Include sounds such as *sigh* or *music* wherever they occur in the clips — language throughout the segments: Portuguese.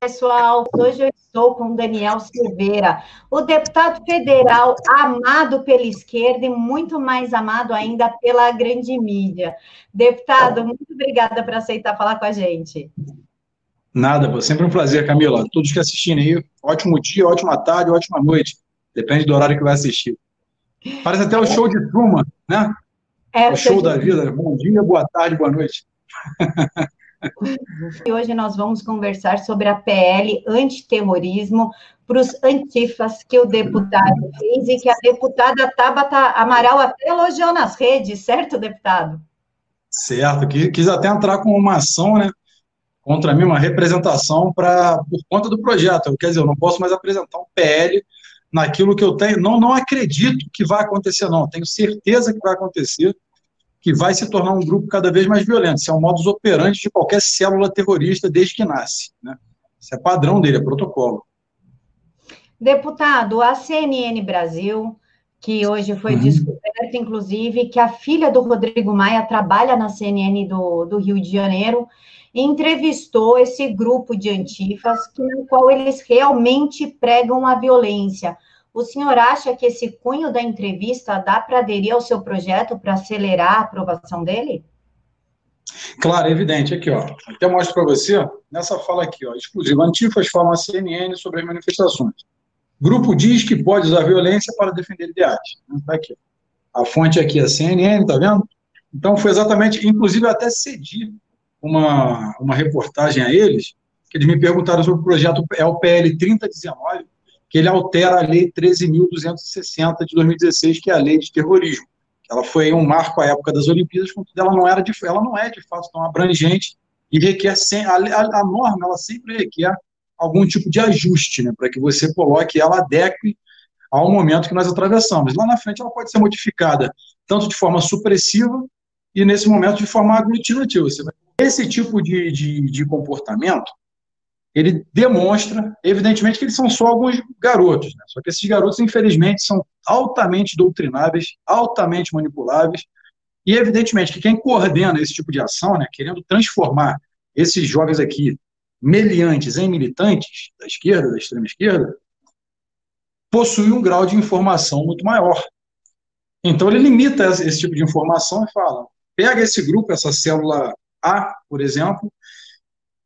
pessoal. Hoje eu estou com Daniel Silveira, o deputado federal amado pela esquerda e muito mais amado ainda pela grande mídia. Deputado, muito obrigada por aceitar falar com a gente. Nada, sempre um prazer, Camila. Todos que assistirem aí, ótimo dia, ótima tarde, ótima noite. Depende do horário que vai assistir. Parece até o show de Truman, né? É, o show da vida. Bom dia, boa tarde, boa noite. *laughs* E hoje nós vamos conversar sobre a PL antiterrorismo para os antifas que o deputado fez e que a deputada Tabata Amaral até elogiou nas redes, certo, deputado? Certo, quis até entrar com uma ação, né, contra mim, uma representação para por conta do projeto. Quer dizer, eu não posso mais apresentar um PL naquilo que eu tenho, não, não acredito que vai acontecer, não, tenho certeza que vai acontecer, que vai se tornar um grupo cada vez mais violento. Isso é um modus operandi de qualquer célula terrorista desde que nasce. Né? Isso é padrão dele, é protocolo. Deputado, a CNN Brasil, que hoje foi uhum. descoberto, inclusive, que a filha do Rodrigo Maia trabalha na CNN do, do Rio de Janeiro, entrevistou esse grupo de antifas, no qual eles realmente pregam a violência. O senhor acha que esse cunho da entrevista dá para aderir ao seu projeto para acelerar a aprovação dele? Claro, é evidente. Aqui, ó. Até mostro para você, nessa fala aqui, ó, exclusiva. Antifas falam a CNN sobre as manifestações. Grupo diz que pode usar violência para defender ideais. Está aqui. A fonte aqui é a CNN, tá vendo? Então, foi exatamente, inclusive, eu até cedi uma, uma reportagem a eles, que eles me perguntaram sobre o projeto, é o PL 3019, que ele altera a Lei 13.260 de 2016, que é a Lei de Terrorismo. Ela foi um marco à época das Olimpíadas, contudo, ela não, era de, ela não é de fato tão abrangente e requer, sem, a, a, a norma, ela sempre requer algum tipo de ajuste, né, para que você coloque ela adeque ao momento que nós atravessamos. Lá na frente ela pode ser modificada tanto de forma supressiva e nesse momento de forma aglutinativa. Esse tipo de, de, de comportamento ele demonstra, evidentemente, que eles são só alguns garotos, né? só que esses garotos, infelizmente, são altamente doutrináveis, altamente manipuláveis, e evidentemente que quem coordena esse tipo de ação, né, querendo transformar esses jovens aqui, meliantes em militantes da esquerda, da extrema esquerda, possui um grau de informação muito maior. Então ele limita esse tipo de informação e fala: pega esse grupo, essa célula A, por exemplo,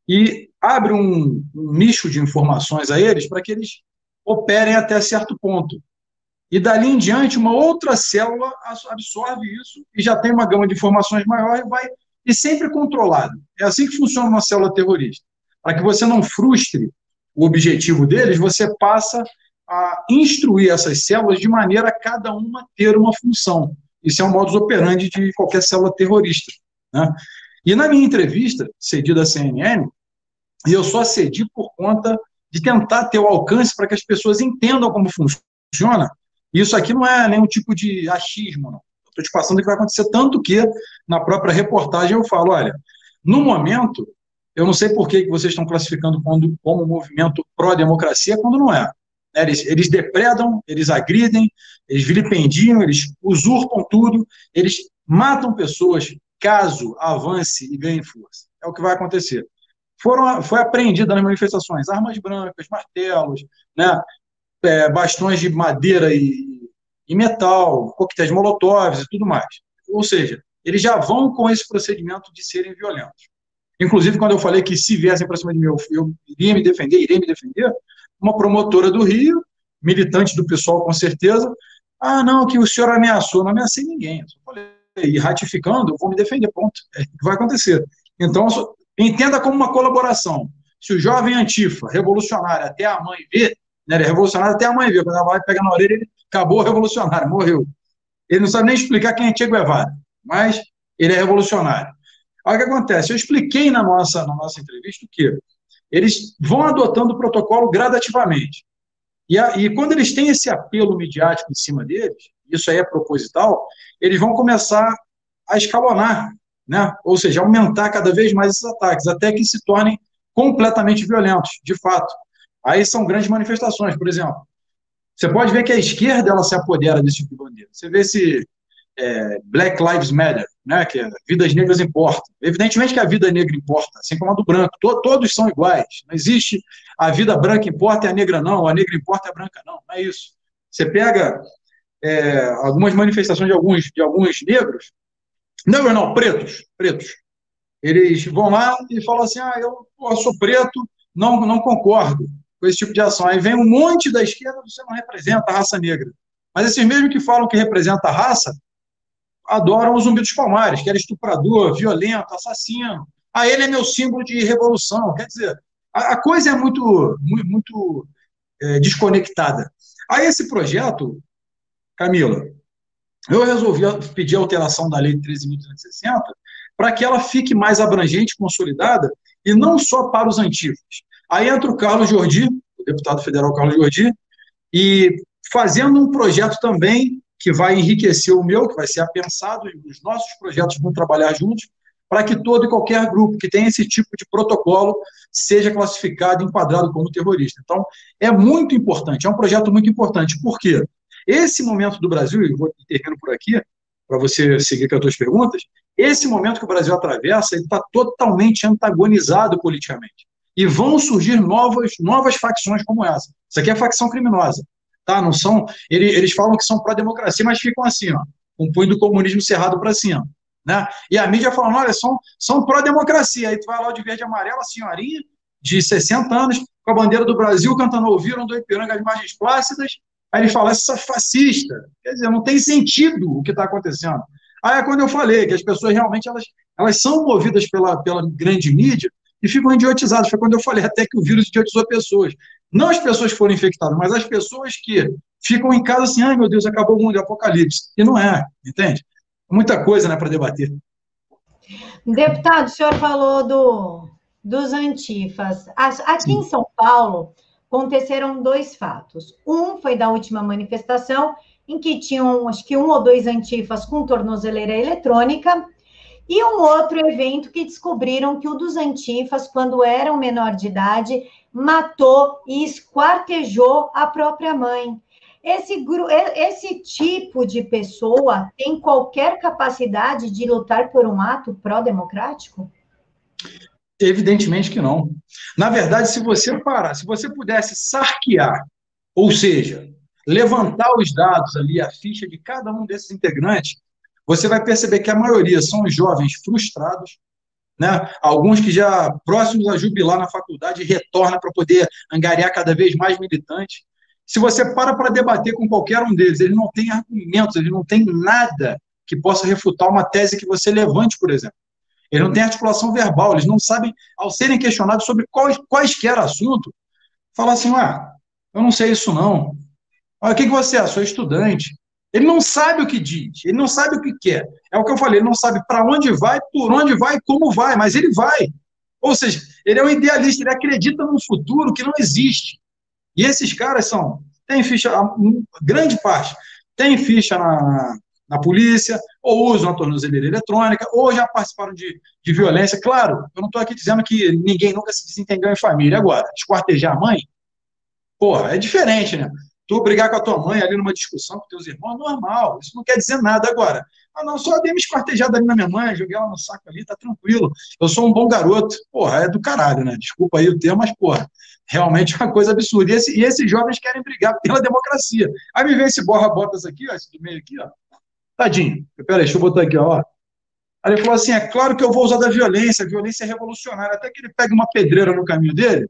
e abre um, um nicho de informações a eles para que eles operem até certo ponto. E dali em diante, uma outra célula absorve isso e já tem uma gama de informações maior e vai e sempre controlado. É assim que funciona uma célula terrorista. Para que você não frustre o objetivo deles, você passa a instruir essas células de maneira a cada uma ter uma função. Isso é um modus operandi de qualquer célula terrorista. Né? E na minha entrevista, cedida à CNN, e eu só cedi por conta de tentar ter o alcance para que as pessoas entendam como funciona. Isso aqui não é nenhum tipo de achismo, não. Estou te passando o que vai acontecer, tanto que na própria reportagem eu falo, olha, no momento, eu não sei por que vocês estão classificando como, como movimento pró-democracia, quando não é. Eles, eles depredam, eles agridem, eles vilipendiam, eles usurpam tudo, eles matam pessoas caso avance e ganhe força. É o que vai acontecer. Foram, foi apreendida nas manifestações armas brancas, martelos, né, é, bastões de madeira e, e metal, coquetéis molotovs e tudo mais. Ou seja, eles já vão com esse procedimento de serem violentos. Inclusive, quando eu falei que se viessem para cima de mim, eu, eu iria me defender, iria me defender, uma promotora do Rio, militante do pessoal com certeza, ah, não, que o senhor ameaçou. Não ameacei ninguém. Eu só falei, e ratificando, eu vou me defender, ponto. É o que vai acontecer. Então, entenda como uma colaboração. Se o jovem antifa, revolucionário, até a mãe vê, né, ele é revolucionário até a mãe vê, quando ela vai pegar na orelha, ele acabou revolucionário, morreu. Ele não sabe nem explicar quem é Che Guevara, mas ele é revolucionário. Aí o que acontece? Eu expliquei na nossa, na nossa entrevista o quê? Eles vão adotando o protocolo gradativamente. E, a, e quando eles têm esse apelo midiático em cima deles, isso aí é proposital, eles vão começar a escalonar, né? ou seja, aumentar cada vez mais esses ataques, até que se tornem completamente violentos, de fato. Aí são grandes manifestações, por exemplo. Você pode ver que a esquerda ela se apodera desse tipo de bandeira. Você vê esse é, Black Lives Matter, né, que é vidas negras importam. Evidentemente que a vida negra importa, assim como a do branco. To todos são iguais. Não existe a vida branca importa e a negra não, a negra importa e a branca não. Não é isso. Você pega é, algumas manifestações de alguns, de alguns negros, não, não, pretos, pretos. Eles vão lá e falam assim, ah, eu, eu sou preto, não, não concordo com esse tipo de ação. Aí vem um monte da esquerda, você não representa a raça negra. Mas esses mesmos que falam que representa a raça, adoram o Zumbi dos Palmares, que era estuprador, violento, assassino. Ah, ele é meu símbolo de revolução. Quer dizer, a, a coisa é muito, muito, muito é, desconectada. Aí esse projeto, Camila, eu resolvi pedir alteração da lei 13.360 para que ela fique mais abrangente, consolidada, e não só para os antigos. Aí entra o Carlos Jordi, o deputado federal Carlos Jordi, e fazendo um projeto também que vai enriquecer o meu, que vai ser apensado, e os nossos projetos vão trabalhar juntos, para que todo e qualquer grupo que tenha esse tipo de protocolo seja classificado, enquadrado como terrorista. Então, é muito importante, é um projeto muito importante. Por quê? Esse momento do Brasil, e vou termino por aqui, para você seguir com as suas perguntas, esse momento que o Brasil atravessa, ele está totalmente antagonizado politicamente. E vão surgir novas, novas facções como essa. Isso aqui é facção criminosa tá? Não são. Eles, eles falam que são pró-democracia, mas ficam assim, ó, com o punho do comunismo cerrado para cima. Né? E a mídia falando, olha, são, são pró-democracia. Aí tu vai lá de verde e amarelo, a senhorinha de 60 anos, com a bandeira do Brasil, cantando ouviram do Ipiranga as margens plácidas. Aí eles falam, essa fascista. Quer dizer, não tem sentido o que está acontecendo. Aí é quando eu falei que as pessoas realmente elas, elas são movidas pela, pela grande mídia e ficam idiotizadas. Foi quando eu falei até que o vírus idiotizou pessoas. Não as pessoas que foram infectadas, mas as pessoas que ficam em casa assim, ai meu Deus, acabou o mundo, é apocalipse. E não é, entende? Muita coisa né, para debater. Deputado, o senhor falou do, dos antifas. Aqui Sim. em São Paulo, aconteceram dois fatos. Um foi da última manifestação, em que tinham, acho que um ou dois antifas com tornozeleira eletrônica, e um outro evento que descobriram que o dos antifas, quando eram menor de idade, matou e esquartejou a própria mãe. Esse, esse tipo de pessoa tem qualquer capacidade de lutar por um ato pró-democrático? Evidentemente que não. Na verdade, se você parar, se você pudesse sarquear, ou seja, levantar os dados ali, a ficha de cada um desses integrantes, você vai perceber que a maioria são jovens frustrados, né? Alguns que já próximos a jubilar na faculdade retornam para poder angariar cada vez mais militantes. Se você para para debater com qualquer um deles, eles não têm argumentos, eles não têm nada que possa refutar uma tese que você levante, por exemplo. Eles não têm articulação verbal, eles não sabem, ao serem questionados sobre quais, quaisquer assunto, falar assim, ah, eu não sei isso não. Ah, o que, que você é? Sou estudante. Ele não sabe o que diz, ele não sabe o que quer. É o que eu falei, ele não sabe para onde vai, por onde vai, como vai, mas ele vai. Ou seja, ele é um idealista, ele acredita num futuro que não existe. E esses caras são, tem ficha, grande parte, tem ficha na, na polícia, ou usam a tornozeleira eletrônica, ou já participaram de, de violência. Claro, eu não estou aqui dizendo que ninguém nunca se desentendeu em família. Agora, esquartejar a mãe, porra, é diferente, né? Tu brigar com a tua mãe ali numa discussão com teus irmãos, normal. Isso não quer dizer nada agora. Ah, não, só dei uma esquartejada ali na minha mãe, joguei ela no saco ali, tá tranquilo. Eu sou um bom garoto. Porra, é do caralho, né? Desculpa aí o termo, mas, porra, realmente é uma coisa absurda. E, esse, e esses jovens querem brigar pela democracia. Aí me vem esse borra-botas aqui, ó, esse do meio aqui, ó. Tadinho. Peraí, deixa eu botar aqui, ó. Aí ele falou assim: é claro que eu vou usar da violência, a violência é revolucionária. Até que ele pega uma pedreira no caminho dele,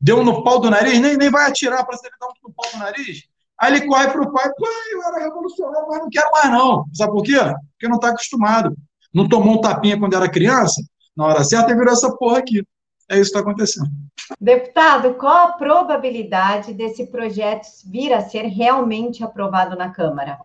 deu no pau do nariz, nem, nem vai atirar para você dar um no pau do nariz. Aí ele corre para o pai, pai, eu era revolucionário, mas não quero mais não. Sabe por quê? Porque não está acostumado. Não tomou um tapinha quando era criança, na hora certa e virou essa porra aqui. É isso que está acontecendo. Deputado, qual a probabilidade desse projeto vir a ser realmente aprovado na Câmara?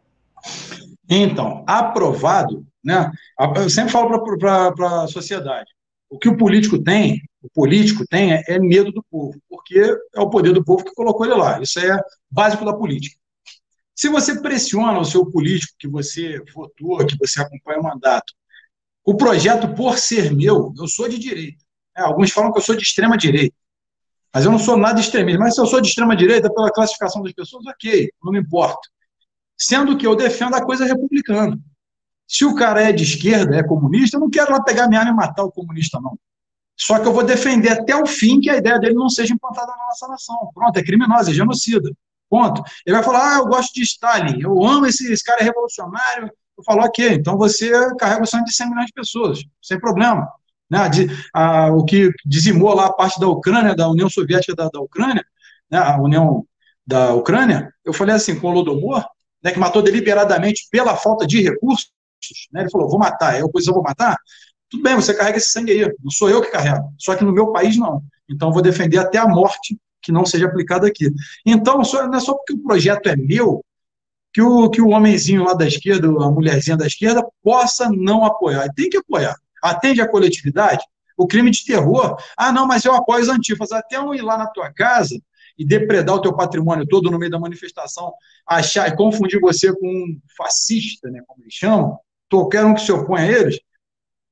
Então, aprovado, né? Eu sempre falo para a sociedade. O que o político tem o político tem é, é medo do povo, porque é o poder do povo que colocou ele lá. Isso é básico da política. Se você pressiona o seu político que você votou, que você acompanha o mandato, o projeto, por ser meu, eu sou de direita. É, alguns falam que eu sou de extrema direita. Mas eu não sou nada extremista. Mas se eu sou de extrema direita, pela classificação das pessoas, ok, não me importa. Sendo que eu defendo a coisa republicana. Se o cara é de esquerda, é comunista, eu não quero lá pegar minha arma e matar o comunista, não. Só que eu vou defender até o fim que a ideia dele não seja implantada na nossa nação. Pronto, é criminosa, é genocida. Ponto. Ele vai falar, ah, eu gosto de Stalin, eu amo esse, esse cara revolucionário. Eu falo, ok, então você carrega o sangue de 100 milhões de pessoas, sem problema. Né? De, a, o que dizimou lá a parte da Ucrânia, da União Soviética da, da Ucrânia, né? a União da Ucrânia, eu falei assim, com o Lodomor, né, que matou deliberadamente pela falta de recursos, né? ele falou, vou matar, eu, pois eu vou matar, tudo bem, você carrega esse sangue aí, não sou eu que carrego, só que no meu país não. Então, vou defender até a morte que não seja aplicado aqui. Então, não é só porque o projeto é meu que o, que o homenzinho lá da esquerda, a mulherzinha da esquerda, possa não apoiar. Tem que apoiar. Atende à coletividade. O crime de terror. Ah, não, mas eu apoio as antifas. Até um ir lá na tua casa e depredar o teu patrimônio todo no meio da manifestação, achar e confundir você com um fascista, né, como eles chamam, qualquer um que se opõe a eles,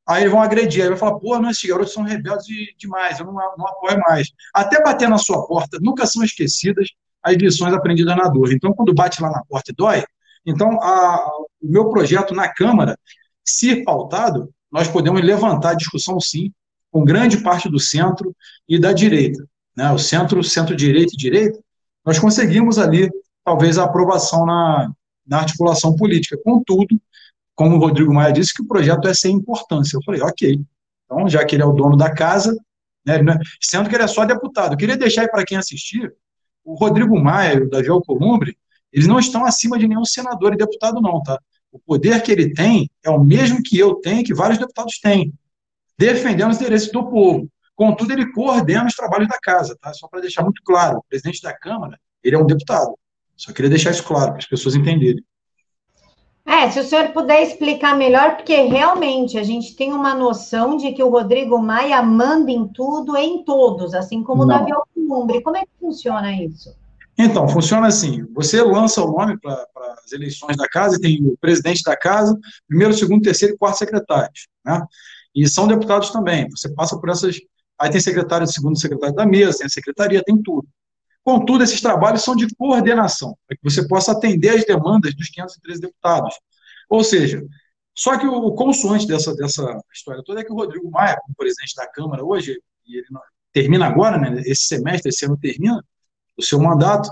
Aí eles vão agredir, aí vai falar, pô, não, esses garotos são rebeldes demais, eu não, não apoio mais. Até bater na sua porta, nunca são esquecidas as lições aprendidas na dor. Então, quando bate lá na porta e dói, então a, o meu projeto na Câmara, se pautado, nós podemos levantar a discussão, sim, com grande parte do centro e da direita. Né? O centro, centro-direita e direita, nós conseguimos ali, talvez, a aprovação na, na articulação política. Contudo, como o Rodrigo Maia disse, que o projeto é sem importância. Eu falei, ok. Então, já que ele é o dono da casa, né, é, sendo que ele é só deputado. Eu queria deixar aí para quem assistir, o Rodrigo Maia e o Davi Alcolumbre, eles não estão acima de nenhum senador e deputado, não, tá? O poder que ele tem é o mesmo que eu tenho, que vários deputados têm, defendendo os interesses do povo. Contudo, ele coordena os trabalhos da casa, tá? Só para deixar muito claro, o presidente da Câmara, ele é um deputado. Só queria deixar isso claro, para as pessoas entenderem. É, se o senhor puder explicar melhor, porque realmente a gente tem uma noção de que o Rodrigo Maia manda em tudo em todos, assim como o Davi Alcolumbre. Como é que funciona isso? Então, funciona assim: você lança o nome para as eleições da casa, e tem o presidente da casa, primeiro, segundo, terceiro e quarto secretários, né? E são deputados também. Você passa por essas. Aí tem secretário, segundo secretário da mesa, tem a secretaria, tem tudo. Contudo, esses trabalhos são de coordenação, para que você possa atender às demandas dos 513 deputados. Ou seja, só que o consoante dessa, dessa história toda é que o Rodrigo Maia, como presidente da Câmara hoje, e ele termina agora, né, esse semestre, esse ano termina o seu mandato,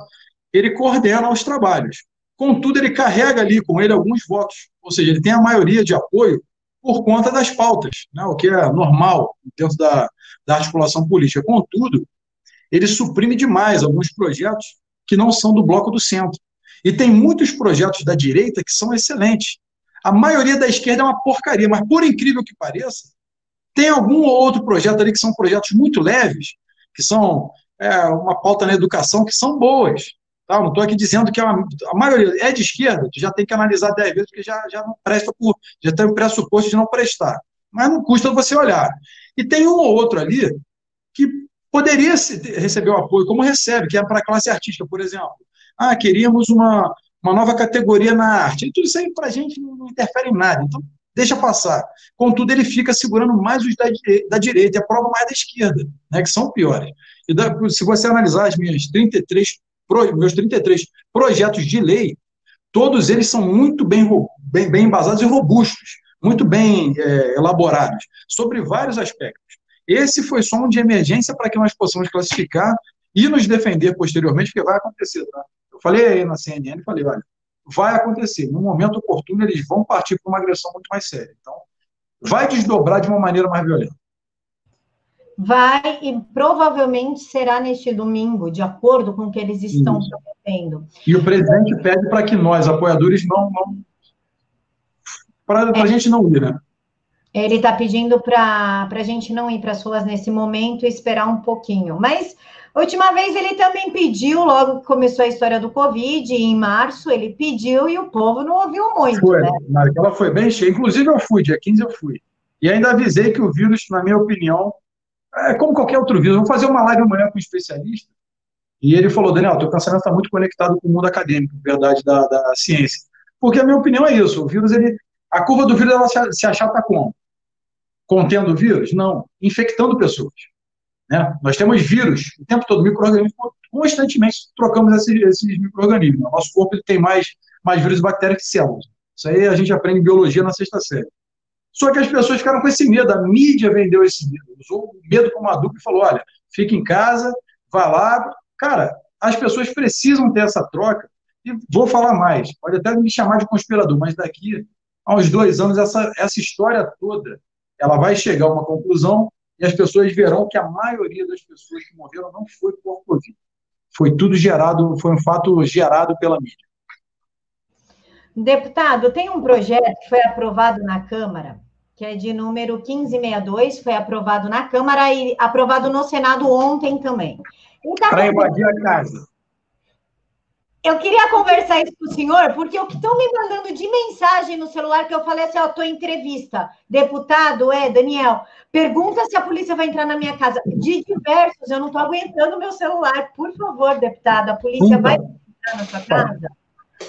ele coordena os trabalhos. Contudo, ele carrega ali com ele alguns votos, ou seja, ele tem a maioria de apoio por conta das pautas, né, o que é normal dentro da, da articulação política. Contudo, ele suprime demais alguns projetos que não são do bloco do centro. E tem muitos projetos da direita que são excelentes. A maioria da esquerda é uma porcaria, mas por incrível que pareça, tem algum ou outro projeto ali que são projetos muito leves, que são é, uma pauta na educação, que são boas. Tá? Não estou aqui dizendo que a, a, maioria é de esquerda, já tem que analisar dez vezes, porque já, já não presta por. já tem o pressuposto de não prestar. Mas não custa você olhar. E tem um ou outro ali que poderia receber o apoio, como recebe, que é para a classe artística, por exemplo. Ah, queríamos uma, uma nova categoria na arte. E tudo isso aí para a gente não interfere em nada. Então, deixa passar. Contudo, ele fica segurando mais os da, da direita e aprova mais da esquerda, né, que são piores. E da, se você analisar as minhas 33, meus 33 projetos de lei, todos eles são muito bem, bem, bem embasados e robustos, muito bem é, elaborados, sobre vários aspectos. Esse foi só um de emergência para que nós possamos classificar e nos defender posteriormente, porque vai acontecer, tá? Eu falei aí na CNN, falei, olha, vai acontecer. No momento oportuno, eles vão partir para uma agressão muito mais séria. Então, vai desdobrar de uma maneira mais violenta. Vai e provavelmente será neste domingo, de acordo com o que eles estão Isso. prometendo. E o presidente pede para que nós, apoiadores, não. não para é. a gente não ir, né? Ele está pedindo para a gente não ir para as ruas nesse momento e esperar um pouquinho. Mas, última vez, ele também pediu, logo que começou a história do Covid, em março, ele pediu e o povo não ouviu muito. Foi, né? Ela foi bem cheia. Inclusive, eu fui, dia 15 eu fui. E ainda avisei que o vírus, na minha opinião, é como qualquer outro vírus. Vou fazer uma live amanhã com um especialista. E ele falou, Daniel, teu pensamento está muito conectado com o mundo acadêmico, verdade, da, da ciência. Porque a minha opinião é isso. O vírus, ele, a curva do vírus, ela se achata como? contendo vírus? Não, infectando pessoas. Né? Nós temos vírus o tempo todo, micro-organismos, constantemente trocamos esses, esses micro-organismos. Nosso corpo tem mais, mais vírus bactérias que células. Isso aí a gente aprende biologia na sexta série. Só que as pessoas ficaram com esse medo, a mídia vendeu esse medo, usou o medo como adulto e falou: olha, fica em casa, vá lá. Cara, as pessoas precisam ter essa troca. E vou falar mais, pode até me chamar de conspirador, mas daqui a uns dois anos, essa, essa história toda ela vai chegar a uma conclusão e as pessoas verão que a maioria das pessoas que morreram não foi por Covid. Foi tudo gerado, foi um fato gerado pela mídia. Deputado, tem um projeto que foi aprovado na Câmara, que é de número 1562, foi aprovado na Câmara e aprovado no Senado ontem também. Tá Para invadir a casa. Eu queria conversar isso com o senhor, porque o que estão me mandando de mensagem no celular, que eu falei assim, ó, estou em entrevista. Deputado, é, Daniel, pergunta se a polícia vai entrar na minha casa. De diversos, eu não estou aguentando meu celular. Por favor, deputado, a polícia vai entrar na sua casa?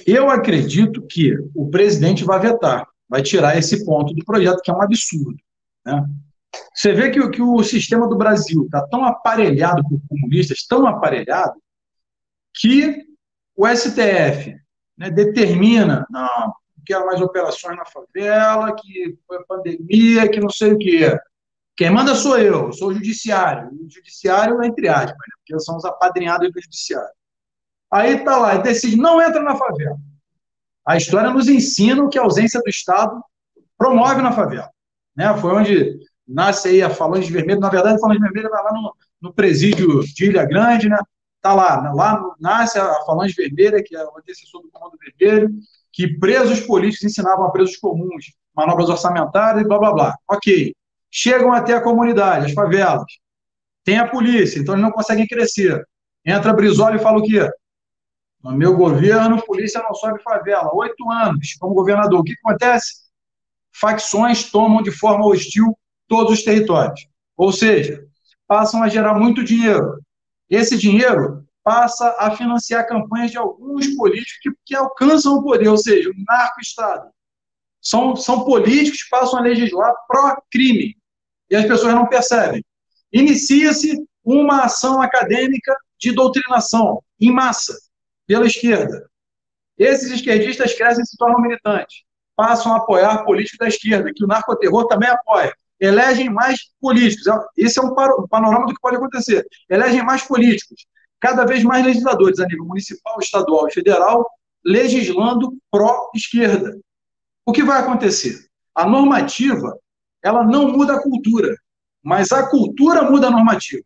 Eu acredito que o presidente vai vetar, vai tirar esse ponto do projeto, que é um absurdo. Né? Você vê que, que o sistema do Brasil está tão aparelhado por comunistas, tão aparelhado, que o STF né, determina, não, quero mais operações na favela, que foi pandemia, que não sei o quê. Quem manda sou eu, sou o judiciário. O judiciário, entre aspas, né, porque são os apadrinhados do judiciário. Aí está lá, e decide, não entra na favela. A história nos ensina que a ausência do Estado promove na favela. Né? Foi onde nasce aí a Falange Vermelha. Na verdade, a Falange Vermelha vai lá no, no presídio de Ilha Grande, né? Está lá, lá nasce a Falange Vermelha, que é o antecessor do Comando Vermelho, que presos políticos ensinavam a presos comuns manobras orçamentárias e blá blá blá. Ok. Chegam até a comunidade, as favelas. Tem a polícia, então eles não conseguem crescer. Entra Brizola e fala o quê? No meu governo, polícia não sobe favela. Oito anos como governador. O que acontece? Facções tomam de forma hostil todos os territórios. Ou seja, passam a gerar muito dinheiro. Esse dinheiro passa a financiar campanhas de alguns políticos que, que alcançam o poder, ou seja, o narco-estado. São, são políticos que passam a legislar pró-crime. E as pessoas não percebem. Inicia-se uma ação acadêmica de doutrinação em massa pela esquerda. Esses esquerdistas crescem e se tornam militantes. Passam a apoiar políticos da esquerda, que o narcoterror também apoia elegem mais políticos. Esse é um panorama do que pode acontecer. Elegem mais políticos, cada vez mais legisladores a nível municipal, estadual e federal, legislando pró-esquerda. O que vai acontecer? A normativa, ela não muda a cultura, mas a cultura muda a normativa.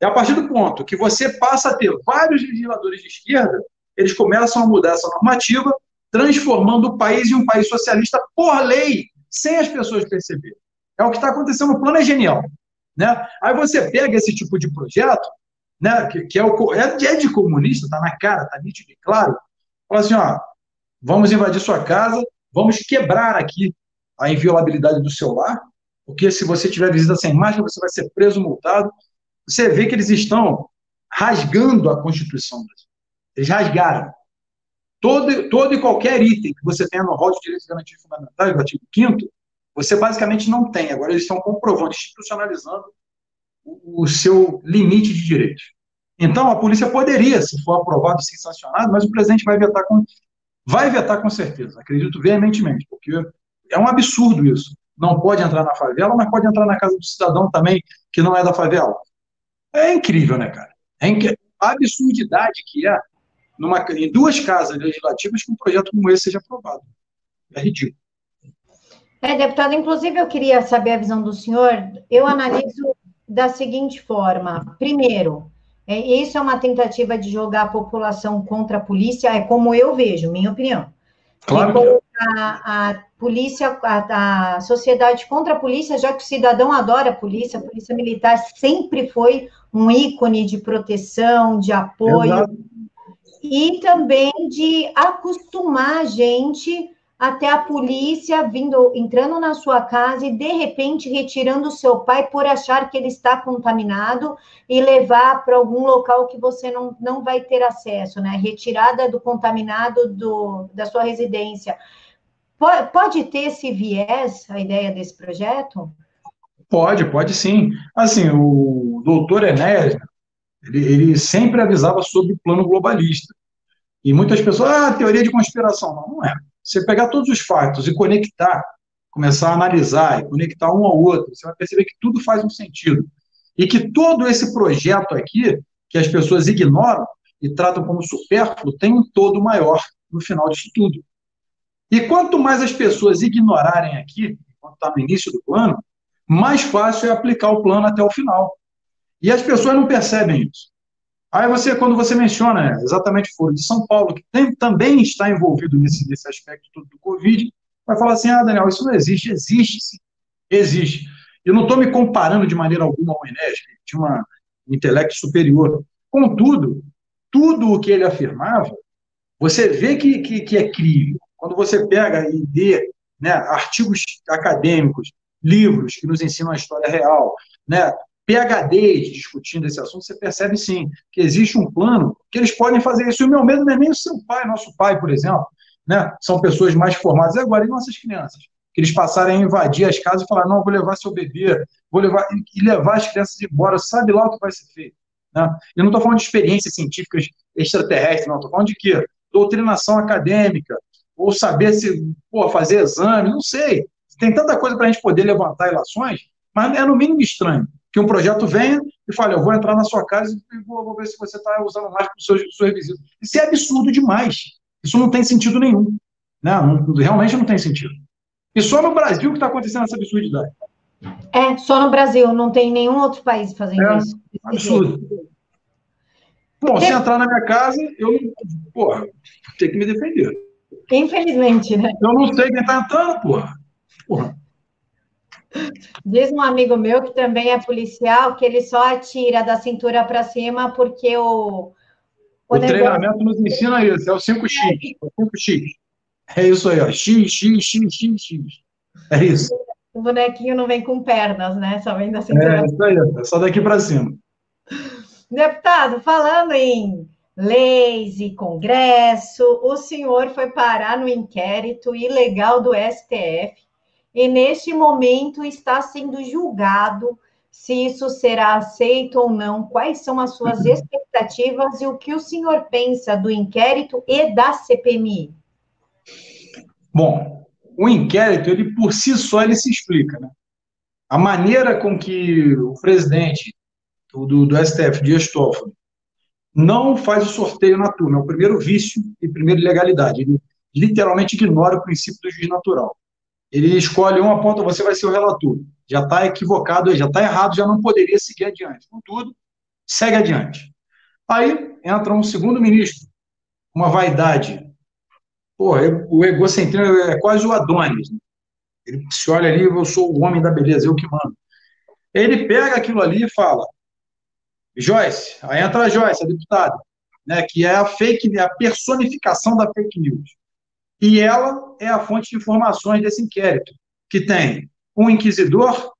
É a partir do ponto que você passa a ter vários legisladores de esquerda, eles começam a mudar essa normativa, transformando o país em um país socialista por lei, sem as pessoas perceberem. É o que está acontecendo. O plano é genial. Né? Aí você pega esse tipo de projeto, né, que, que é, o, é, é de comunista, está na cara, está nítido e claro, fala assim, ó, vamos invadir sua casa, vamos quebrar aqui a inviolabilidade do seu lar, porque se você tiver visita sem máscara, você vai ser preso, multado. Você vê que eles estão rasgando a Constituição. Eles rasgaram. Todo, todo e qualquer item que você tenha no rol de direitos garantidos fundamentais, do artigo 5 você basicamente não tem. Agora eles estão comprovando, institucionalizando o, o seu limite de direitos. Então, a polícia poderia, se for aprovado e sancionado, mas o presidente vai vetar com, vai vetar com certeza, acredito veementemente, porque é um absurdo isso. Não pode entrar na favela, mas pode entrar na casa do cidadão também, que não é da favela. É incrível, né, cara? É a absurdidade que é numa, em duas casas legislativas que um projeto como esse seja aprovado. É ridículo. É, deputado, inclusive eu queria saber a visão do senhor. Eu analiso da seguinte forma: primeiro, é, isso é uma tentativa de jogar a população contra a polícia, é como eu vejo, minha opinião. Claro. Que... A, a polícia, a, a, sociedade contra a polícia, já que o cidadão adora a polícia, a polícia militar sempre foi um ícone de proteção, de apoio, Exato. e também de acostumar a gente até a polícia vindo, entrando na sua casa e de repente retirando o seu pai por achar que ele está contaminado e levar para algum local que você não, não vai ter acesso, né? Retirada do contaminado do, da sua residência. Pode, pode ter esse viés, a ideia desse projeto? Pode, pode sim. Assim, o doutor Enéas, ele, ele sempre avisava sobre o plano globalista. E muitas pessoas, ah, teoria de conspiração. Não, não é você pegar todos os fatos e conectar, começar a analisar e conectar um ao outro, você vai perceber que tudo faz um sentido. E que todo esse projeto aqui, que as pessoas ignoram e tratam como supérfluo, tem um todo maior no final disso tudo. E quanto mais as pessoas ignorarem aqui, enquanto está no início do plano, mais fácil é aplicar o plano até o final. E as pessoas não percebem isso. Aí você, quando você menciona exatamente o Foro de São Paulo, que tem, também está envolvido nesse, nesse aspecto do Covid, vai falar assim, ah, Daniel, isso não existe. Existe, sim. Existe. Eu não estou me comparando de maneira alguma ao Enes, que tinha um intelecto superior. Contudo, tudo o que ele afirmava, você vê que, que, que é crível. Quando você pega e lê né, artigos acadêmicos, livros que nos ensinam a história real, né, PHDs discutindo esse assunto, você percebe sim que existe um plano que eles podem fazer isso. E o meu medo não é nem o seu pai, nosso pai, por exemplo, né? São pessoas mais formadas. E agora, e nossas crianças? Que eles passarem a invadir as casas e falar: não, vou levar seu bebê, vou levar. e levar as crianças embora, sabe lá o que vai ser feito. Né? Eu não estou falando de experiências científicas extraterrestres, não, estou falando de quê? Doutrinação acadêmica, ou saber se pô, fazer exame, não sei. Tem tanta coisa para a gente poder levantar relações, mas é no mínimo estranho que um projeto venha e fale, eu vou entrar na sua casa e vou, vou ver se você está usando mais para os seus, seus visitas. Isso é absurdo demais. Isso não tem sentido nenhum. Né? Não, realmente não tem sentido. E só no Brasil que está acontecendo essa absurdidade. É, só no Brasil, não tem nenhum outro país fazendo é, isso. Absurdo. Bom, se entrar na minha casa, eu. Porra, ter que me defender. Infelizmente, né? Eu não sei quem está entrando, porra. Porra. Diz um amigo meu que também é policial que ele só atira da cintura para cima porque o. O, o treinamento negócio... nos ensina isso, é o 5x. É o 5x. É isso aí, ó. X, X, X, X, X. É isso. O bonequinho não vem com pernas, né? Só vem da cintura. É isso aí, é só daqui para cima. Deputado, falando em leis e Congresso, o senhor foi parar no inquérito ilegal do STF e neste momento está sendo julgado se isso será aceito ou não, quais são as suas uhum. expectativas e o que o senhor pensa do inquérito e da CPMI? Bom, o inquérito, ele por si só, ele se explica, né? A maneira com que o presidente do, do STF, Dias Toffoli, não faz o sorteio na turma, é o primeiro vício e primeira ilegalidade. Ele literalmente ignora o princípio do juiz natural ele escolhe uma ponta, você vai ser o relator. Já está equivocado, já está errado, já não poderia seguir adiante. Contudo, segue adiante. Aí entra um segundo ministro, uma vaidade. Pô, o egocentrismo é quase o Adonis. Né? Ele se olha ali, eu sou o homem da beleza, eu que mando. Ele pega aquilo ali e fala, Joyce, aí entra a Joyce, a deputada, né, que é a fake, a personificação da fake news e ela é a fonte de informações desse inquérito, que tem um inquisidor,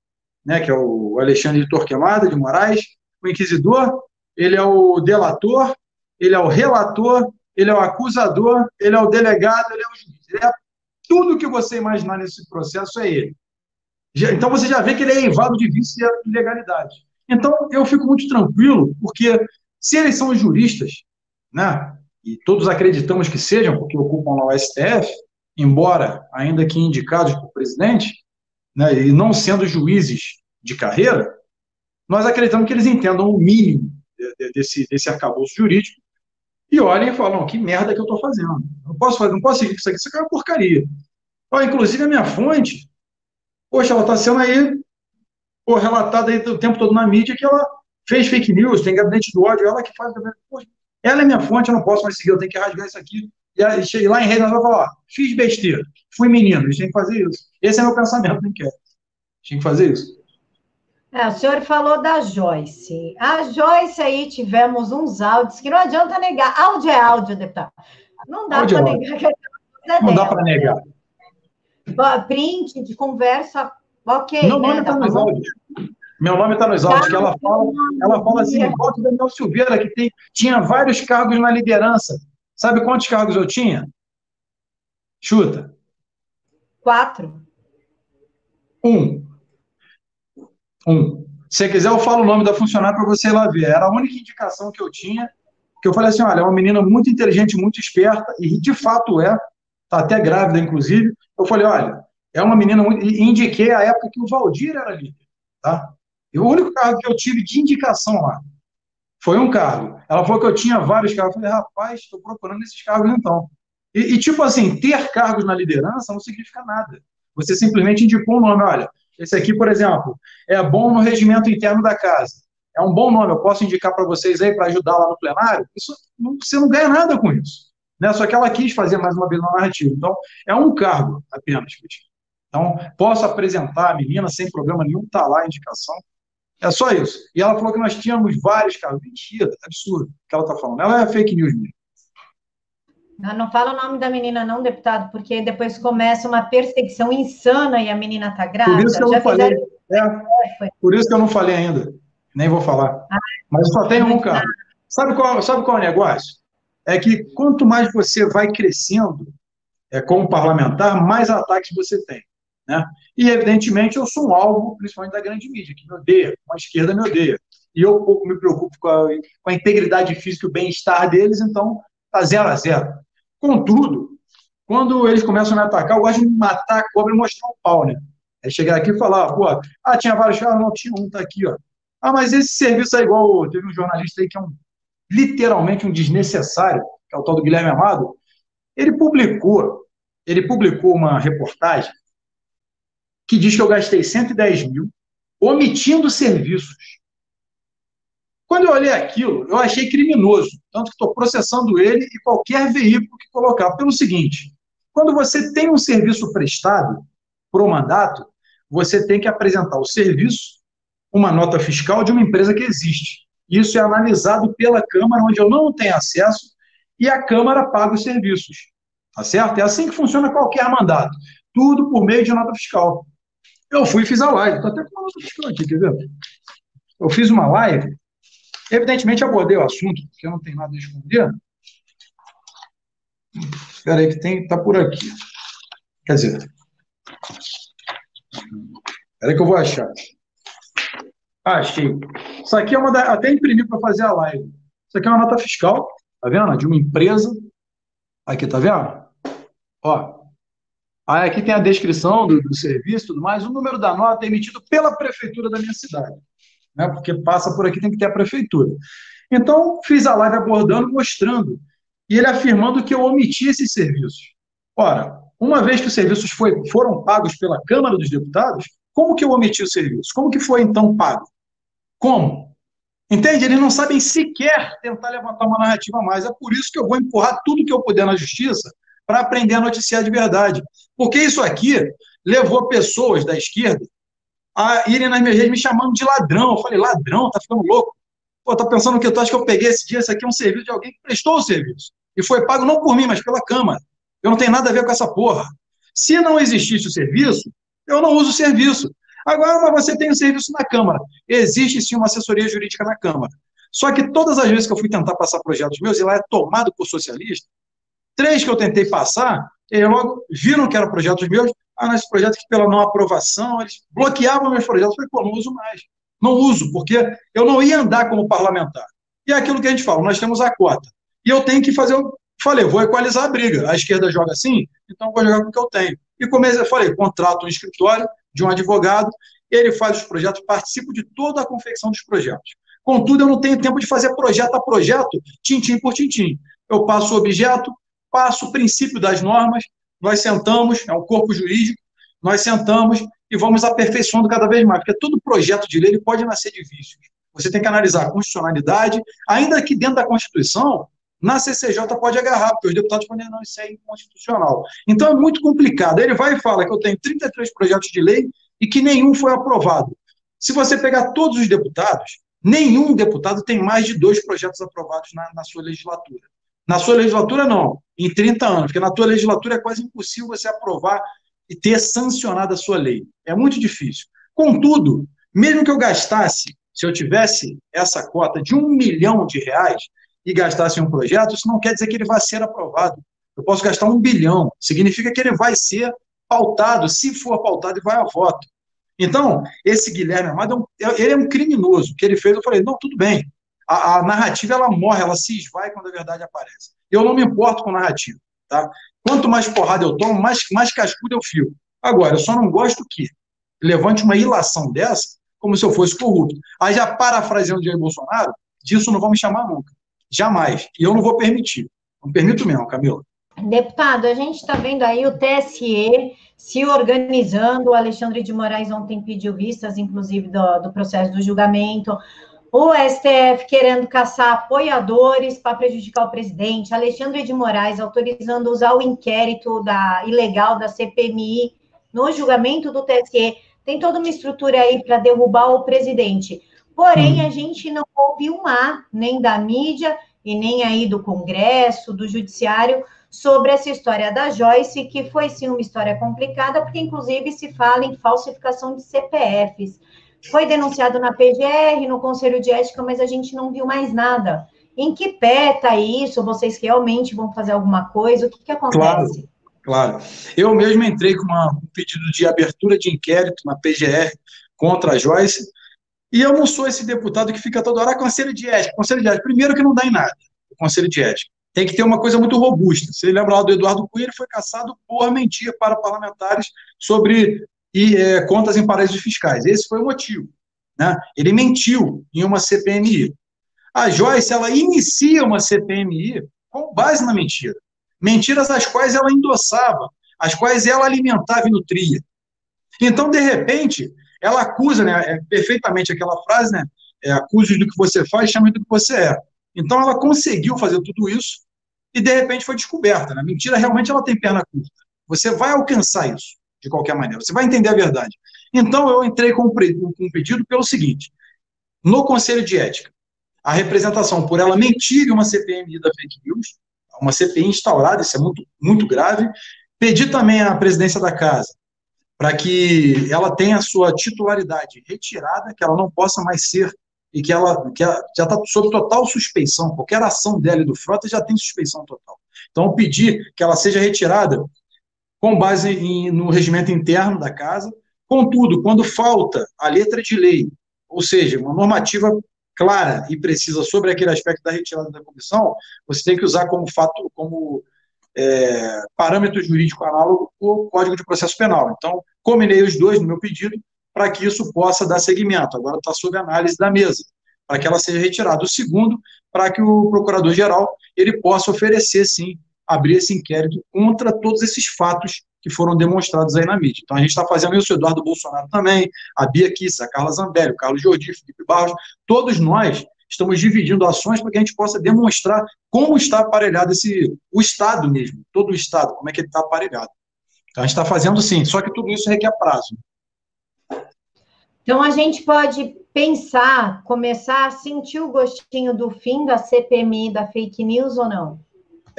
né, que é o Alexandre de Torquemada de Moraes, o inquisidor, ele é o delator, ele é o relator, ele é o acusador, ele é o delegado, ele é o juiz. Ele é tudo que você imaginar nesse processo é ele. Então você já vê que ele é evado de vício e ilegalidade. Então eu fico muito tranquilo, porque se eles são juristas, né, e todos acreditamos que sejam, porque ocupam lá o STF, embora ainda que indicados por presidente, né, e não sendo juízes de carreira, nós acreditamos que eles entendam o mínimo desse, desse arcabouço jurídico e olhem e falam, que merda que eu estou fazendo. Não posso fazer, não posso seguir isso aqui, isso aqui é uma porcaria. Inclusive a minha fonte, poxa, ela está sendo aí relatada aí o tempo todo na mídia que ela fez fake news, tem gabinete do ódio, ela que faz. Poxa, ela é minha fonte, eu não posso mais seguir, eu tenho que rasgar isso aqui. E aí, cheguei lá em rede, nós vamos falar, fiz besteira, fui menino, a gente tem que fazer isso. Esse é meu pensamento não quer. Tinha que fazer isso. É, o senhor falou da Joyce. A Joyce aí tivemos uns áudios que não adianta negar. Áudio é áudio, deputado. Não dá para negar. Que é não dá para negar. Print de conversa, ok. Não, né? não tá nos áudios. Meu nome está nos autos, que ela fala, ela fala assim, igual o Daniel Silveira, que tem, tinha vários cargos na liderança. Sabe quantos cargos eu tinha? Chuta. Quatro. Um. Um. Se você quiser, eu falo o nome da funcionária para você ir lá ver. Era a única indicação que eu tinha, que eu falei assim, olha, é uma menina muito inteligente, muito esperta, e de fato é, está até grávida, inclusive. Eu falei, olha, é uma menina muito. E indiquei a época que o Valdir era líder, tá? E o único cargo que eu tive de indicação lá foi um cargo. Ela falou que eu tinha vários cargos. Eu falei, rapaz, estou procurando esses cargos então. E, e, tipo assim, ter cargos na liderança não significa nada. Você simplesmente indicou um nome. Olha, esse aqui, por exemplo, é bom no regimento interno da casa. É um bom nome, eu posso indicar para vocês aí para ajudar lá no plenário. Isso, você não ganha nada com isso. Né? Só que ela quis fazer mais uma vez uma narrativa. Então, é um cargo apenas, Então, posso apresentar a menina sem problema nenhum, está lá a indicação. É só isso. E ela falou que nós tínhamos vários cargos. Mentira, absurdo o que ela está falando. Ela é fake news mesmo. Não fala o nome da menina, não, deputado, porque depois começa uma perseguição insana e a menina está grávida. Por isso que eu Já não falei. É, por isso que eu não falei ainda. Nem vou falar. Ah, Mas só tem um carro. Sabe qual, sabe qual é o negócio? É que quanto mais você vai crescendo é, como parlamentar, mais ataques você tem. Né? E, evidentemente, eu sou um alvo, principalmente da grande mídia, que me odeia, a esquerda me odeia. E eu pouco me preocupo com a, com a integridade física e o bem-estar deles, então tá zero a zero. Contudo, quando eles começam a me atacar, eu gosto de matar a cobra e mostrar o pau, né? É chegar aqui e falar, pô, ah, tinha vários carros, não, tinha um, tá aqui, ó. Ah, mas esse serviço é igual, teve um jornalista aí que é um, literalmente um desnecessário, que é o tal do Guilherme Amado, ele publicou, ele publicou uma reportagem que diz que eu gastei 110 mil omitindo serviços. Quando eu olhei aquilo, eu achei criminoso, tanto que estou processando ele e qualquer veículo que colocar. Pelo seguinte: quando você tem um serviço prestado por um mandato, você tem que apresentar o serviço, uma nota fiscal de uma empresa que existe. Isso é analisado pela Câmara, onde eu não tenho acesso, e a Câmara paga os serviços. Tá certo? É assim que funciona qualquer mandato. Tudo por meio de nota fiscal. Eu fui e fiz a live. Estou até com uma nota fiscal aqui, quer ver? Eu fiz uma live Evidentemente, abordei o assunto, porque eu não tenho nada a esconder. Espera aí, que tem, está por aqui. Quer dizer, espera aí que eu vou achar. Ah, achei. Isso aqui é uma da, até imprimi para fazer a live. Isso aqui é uma nota fiscal, tá vendo? De uma empresa. Aqui, tá vendo? Ó. Aí aqui tem a descrição do, do serviço e tudo mais. O número da nota é emitido pela prefeitura da minha cidade né? porque passa por aqui, tem que ter a prefeitura. Então, fiz a live abordando, mostrando, e ele afirmando que eu omiti esses serviços. Ora, uma vez que os serviços foi, foram pagos pela Câmara dos Deputados, como que eu omiti o serviço? Como que foi, então, pago? Como? Entende? Eles não sabem sequer tentar levantar uma narrativa mais. É por isso que eu vou empurrar tudo que eu puder na justiça para aprender a noticiar de verdade. Porque isso aqui levou pessoas da esquerda a irem nas minhas redes me chamando de ladrão. Eu falei, ladrão, tá ficando louco? Pô, tá pensando que eu acho que eu peguei esse dia, esse aqui é um serviço de alguém que prestou o serviço. E foi pago não por mim, mas pela Câmara. Eu não tenho nada a ver com essa porra. Se não existisse o serviço, eu não uso o serviço. Agora, mas você tem o serviço na Câmara. Existe sim uma assessoria jurídica na Câmara. Só que todas as vezes que eu fui tentar passar projetos meus, e lá é tomado por socialista, três que eu tentei passar, eles logo viram que eram projetos meus, ah, nesse projeto que pela não aprovação, eles bloqueavam meus projetos. Eu falei, pô, não uso mais. Não uso, porque eu não ia andar como parlamentar. E é aquilo que a gente fala, nós temos a cota. E eu tenho que fazer, eu falei, vou equalizar a briga. A esquerda joga assim, então eu vou jogar com o que eu tenho. E comecei, eu falei, contrato um escritório de um advogado, ele faz os projetos, participo de toda a confecção dos projetos. Contudo, eu não tenho tempo de fazer projeto a projeto, tintim por tintim. Eu passo o objeto, passo o princípio das normas, nós sentamos, é um corpo jurídico, nós sentamos e vamos aperfeiçoando cada vez mais, porque todo projeto de lei ele pode nascer de vícios. Você tem que analisar a constitucionalidade, ainda que dentro da Constituição, na CCJ pode agarrar, porque os deputados podem não, isso é inconstitucional. Então é muito complicado. Ele vai e fala que eu tenho 33 projetos de lei e que nenhum foi aprovado. Se você pegar todos os deputados, nenhum deputado tem mais de dois projetos aprovados na, na sua legislatura. Na sua legislatura, não, em 30 anos, porque na tua legislatura é quase impossível você aprovar e ter sancionado a sua lei. É muito difícil. Contudo, mesmo que eu gastasse, se eu tivesse essa cota de um milhão de reais e gastasse em um projeto, isso não quer dizer que ele vai ser aprovado. Eu posso gastar um bilhão, significa que ele vai ser pautado, se for pautado, e vai a voto. Então, esse Guilherme Amado, é ele é um criminoso. O que ele fez, eu falei, não, tudo bem, a, a, narrativa ela morre, ela se esvai quando a verdade aparece. Eu não me importo com narrativa, tá? Quanto mais porrada eu tomo, mais, mais cascudo eu fico. Agora, eu só não gosto que levante uma ilação dessa como se eu fosse corrupto. Aí já parafraseando o Jair Bolsonaro, disso não vão me chamar nunca. Jamais. E eu não vou permitir. Não permito mesmo, Camila. Deputado, a gente está vendo aí o TSE se organizando. O Alexandre de Moraes ontem pediu vistas, inclusive, do, do processo do julgamento. O STF querendo caçar apoiadores para prejudicar o presidente. Alexandre de Moraes autorizando usar o inquérito da, ilegal da CPMI no julgamento do TSE. Tem toda uma estrutura aí para derrubar o presidente. Porém, hum. a gente não ouve um A, nem da mídia e nem aí do Congresso, do Judiciário, sobre essa história da Joyce, que foi sim uma história complicada, porque inclusive se fala em falsificação de CPFs. Foi denunciado na PGR, no Conselho de Ética, mas a gente não viu mais nada. Em que pé está isso? Vocês realmente vão fazer alguma coisa? O que, que acontece? Claro, claro. Eu mesmo entrei com uma, um pedido de abertura de inquérito na PGR contra a Joyce, e eu não sou esse deputado que fica toda hora, conselho de ética, conselho de ética. Primeiro que não dá em nada, o conselho de ética tem que ter uma coisa muito robusta. Você lembra lá do Eduardo Cunha, ele foi caçado por mentir para parlamentares sobre e, é, contas em paraísos fiscais. Esse foi o motivo. Né? Ele mentiu em uma CPMI. A Joyce, ela inicia uma CPMI com base na mentira. Mentiras as quais ela endossava, as quais ela alimentava e nutria. Então, de repente, ela acusa, né, é perfeitamente aquela frase, né, é, acuse do que você faz, chame do que você é. Então ela conseguiu fazer tudo isso e de repente foi descoberta. Né? Mentira realmente ela tem perna curta. Você vai alcançar isso de qualquer maneira. Você vai entender a verdade. Então eu entrei com um pedido pelo seguinte: no Conselho de Ética, a representação por ela mentir em uma CPMI da fake news, uma CPI instaurada, isso é muito, muito grave. Pedi também à presidência da casa para que ela tenha a sua titularidade retirada, que ela não possa mais ser e que ela, que ela já está sob total suspeição. Qualquer ação dela e do Frota já tem suspeição total. Então, pedir que ela seja retirada com base em, no regimento interno da casa. Contudo, quando falta a letra de lei, ou seja, uma normativa clara e precisa sobre aquele aspecto da retirada da comissão, você tem que usar como fato, como é, parâmetro jurídico análogo o Código de Processo Penal. Então, combinei os dois no meu pedido para que isso possa dar seguimento. Agora está sob análise da mesa, para que ela seja retirada. O segundo, para que o procurador-geral ele possa oferecer, sim, abrir esse inquérito contra todos esses fatos que foram demonstrados aí na mídia. Então a gente está fazendo isso, o Eduardo Bolsonaro também, a Bia Kiss, a Carla Zambelli, o Carlos Jordi, Felipe Barros, todos nós estamos dividindo ações para que a gente possa demonstrar como está aparelhado esse, o Estado mesmo, todo o Estado, como é que ele está aparelhado. Então a gente está fazendo sim, só que tudo isso requer prazo. Então, a gente pode pensar, começar a sentir o gostinho do fim da CPMI, da fake news ou não?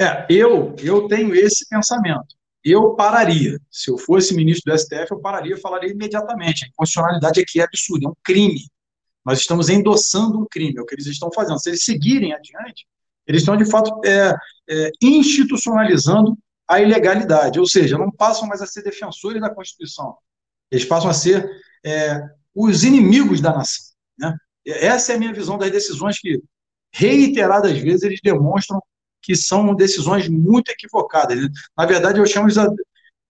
É, eu, eu tenho esse pensamento. Eu pararia. Se eu fosse ministro do STF, eu pararia e falaria imediatamente. A inconstitucionalidade aqui é absurda, é um crime. Nós estamos endossando um crime, é o que eles estão fazendo. Se eles seguirem adiante, eles estão, de fato, é, é, institucionalizando a ilegalidade, ou seja, não passam mais a ser defensores da Constituição. Eles passam a ser é, os inimigos da nação. Né? Essa é a minha visão das decisões que, reiteradas vezes, eles demonstram que são decisões muito equivocadas. Na verdade, eu chamo de,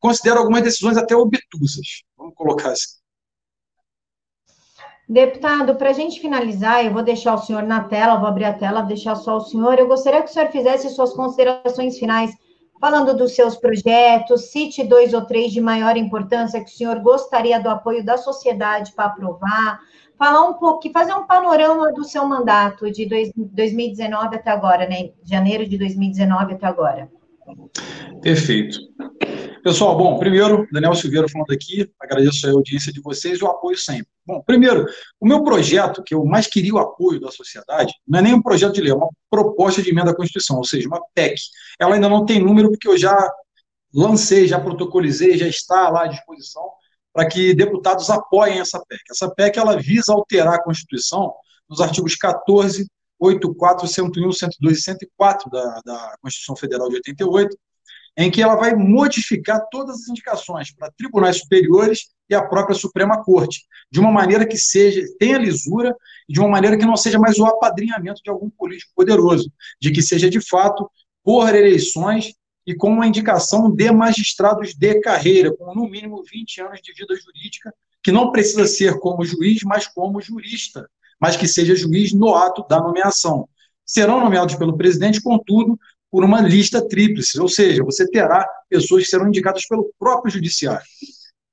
considero algumas decisões até obtusas. Vamos colocar assim. Deputado, para a gente finalizar, eu vou deixar o senhor na tela, vou abrir a tela, deixar só o senhor. Eu gostaria que o senhor fizesse suas considerações finais falando dos seus projetos, cite dois ou três de maior importância que o senhor gostaria do apoio da sociedade para aprovar, falar um pouco, fazer um panorama do seu mandato de 2019 até agora, né? Janeiro de 2019 até agora. Perfeito. Pessoal, bom, primeiro, Daniel Silveira falando aqui, agradeço a audiência de vocês e o apoio sempre. Bom, primeiro, o meu projeto, que eu mais queria o apoio da sociedade, não é nem um projeto de lei, é uma proposta de emenda à Constituição, ou seja, uma PEC. Ela ainda não tem número, porque eu já lancei, já protocolizei, já está lá à disposição para que deputados apoiem essa PEC. Essa PEC ela visa alterar a Constituição nos artigos 14, 84, 101, 102 e 104 da, da Constituição Federal de 88, em que ela vai modificar todas as indicações para tribunais superiores e a própria Suprema Corte, de uma maneira que seja tenha lisura e de uma maneira que não seja mais o apadrinhamento de algum político poderoso, de que seja de fato por eleições e com uma indicação de magistrados de carreira, com no mínimo 20 anos de vida jurídica, que não precisa ser como juiz, mas como jurista, mas que seja juiz no ato da nomeação. Serão nomeados pelo presidente, contudo, por uma lista tríplice, ou seja, você terá pessoas que serão indicadas pelo próprio judiciário.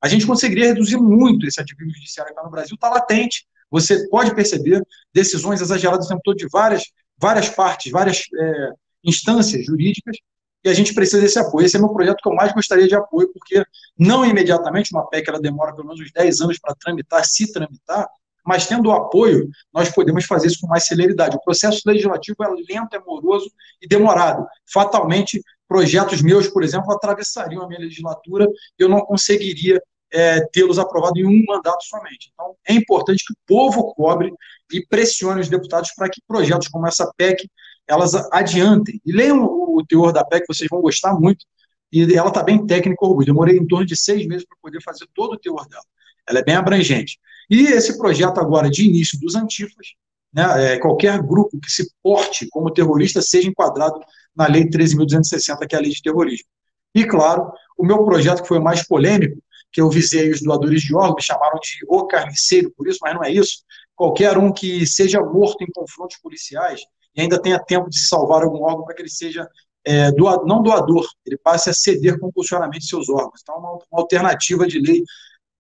A gente conseguiria reduzir muito esse ativismo judiciário aqui no Brasil, está latente. Você pode perceber decisões exageradas o tempo todo de várias, várias partes, várias é, instâncias jurídicas, e a gente precisa desse apoio. Esse é meu projeto que eu mais gostaria de apoio, porque não imediatamente, uma PEC ela demora pelo menos uns 10 anos para tramitar, se tramitar, mas tendo o apoio, nós podemos fazer isso com mais celeridade. O processo legislativo é lento, é moroso e demorado. Fatalmente, projetos meus, por exemplo, atravessariam a minha legislatura e eu não conseguiria é, tê-los aprovados em um mandato somente. Então, é importante que o povo cobre e pressione os deputados para que projetos como essa PEC elas adiantem. E leiam o teor da PEC, vocês vão gostar muito. E ela está bem técnica, orgulho. Demorei em torno de seis meses para poder fazer todo o teor dela. Ela é bem abrangente. E esse projeto agora de início dos antifas, né, é, qualquer grupo que se porte como terrorista seja enquadrado na Lei 13.260, que é a lei de terrorismo. E, claro, o meu projeto que foi mais polêmico, que eu visei os doadores de órgãos, chamaram de o carniceiro por isso, mas não é isso. Qualquer um que seja morto em confrontos policiais e ainda tenha tempo de salvar algum órgão para que ele seja é, não doador, ele passe a ceder compulsoriamente seus órgãos. Então, uma, uma alternativa de lei.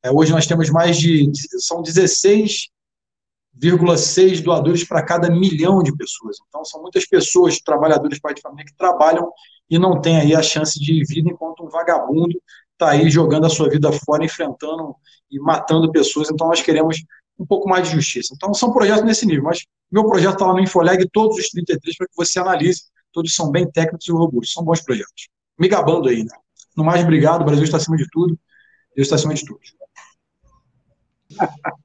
É, hoje nós temos mais de. São 16,6 doadores para cada milhão de pessoas. Então, são muitas pessoas, trabalhadores pai de família, que trabalham e não têm aí a chance de vida enquanto um vagabundo está aí jogando a sua vida fora, enfrentando e matando pessoas. Então, nós queremos um pouco mais de justiça. Então, são projetos nesse nível, mas meu projeto está lá no Infoleg, todos os 33, para que você analise. Todos são bem técnicos e robustos, são bons projetos. Me gabando aí, né? No mais, obrigado. O Brasil está acima de tudo. Deus está acima de tudo.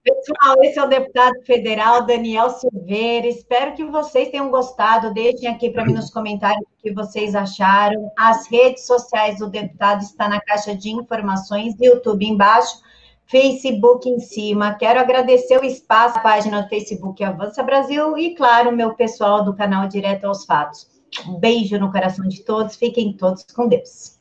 Pessoal, esse é o deputado federal Daniel Silveira. Espero que vocês tenham gostado. Deixem aqui para mim nos comentários o que vocês acharam. As redes sociais do deputado estão na caixa de informações, YouTube embaixo. Facebook em cima. Quero agradecer o espaço, a página do Facebook Avança Brasil e, claro, meu pessoal do canal Direto aos Fatos. Um beijo no coração de todos, fiquem todos com Deus.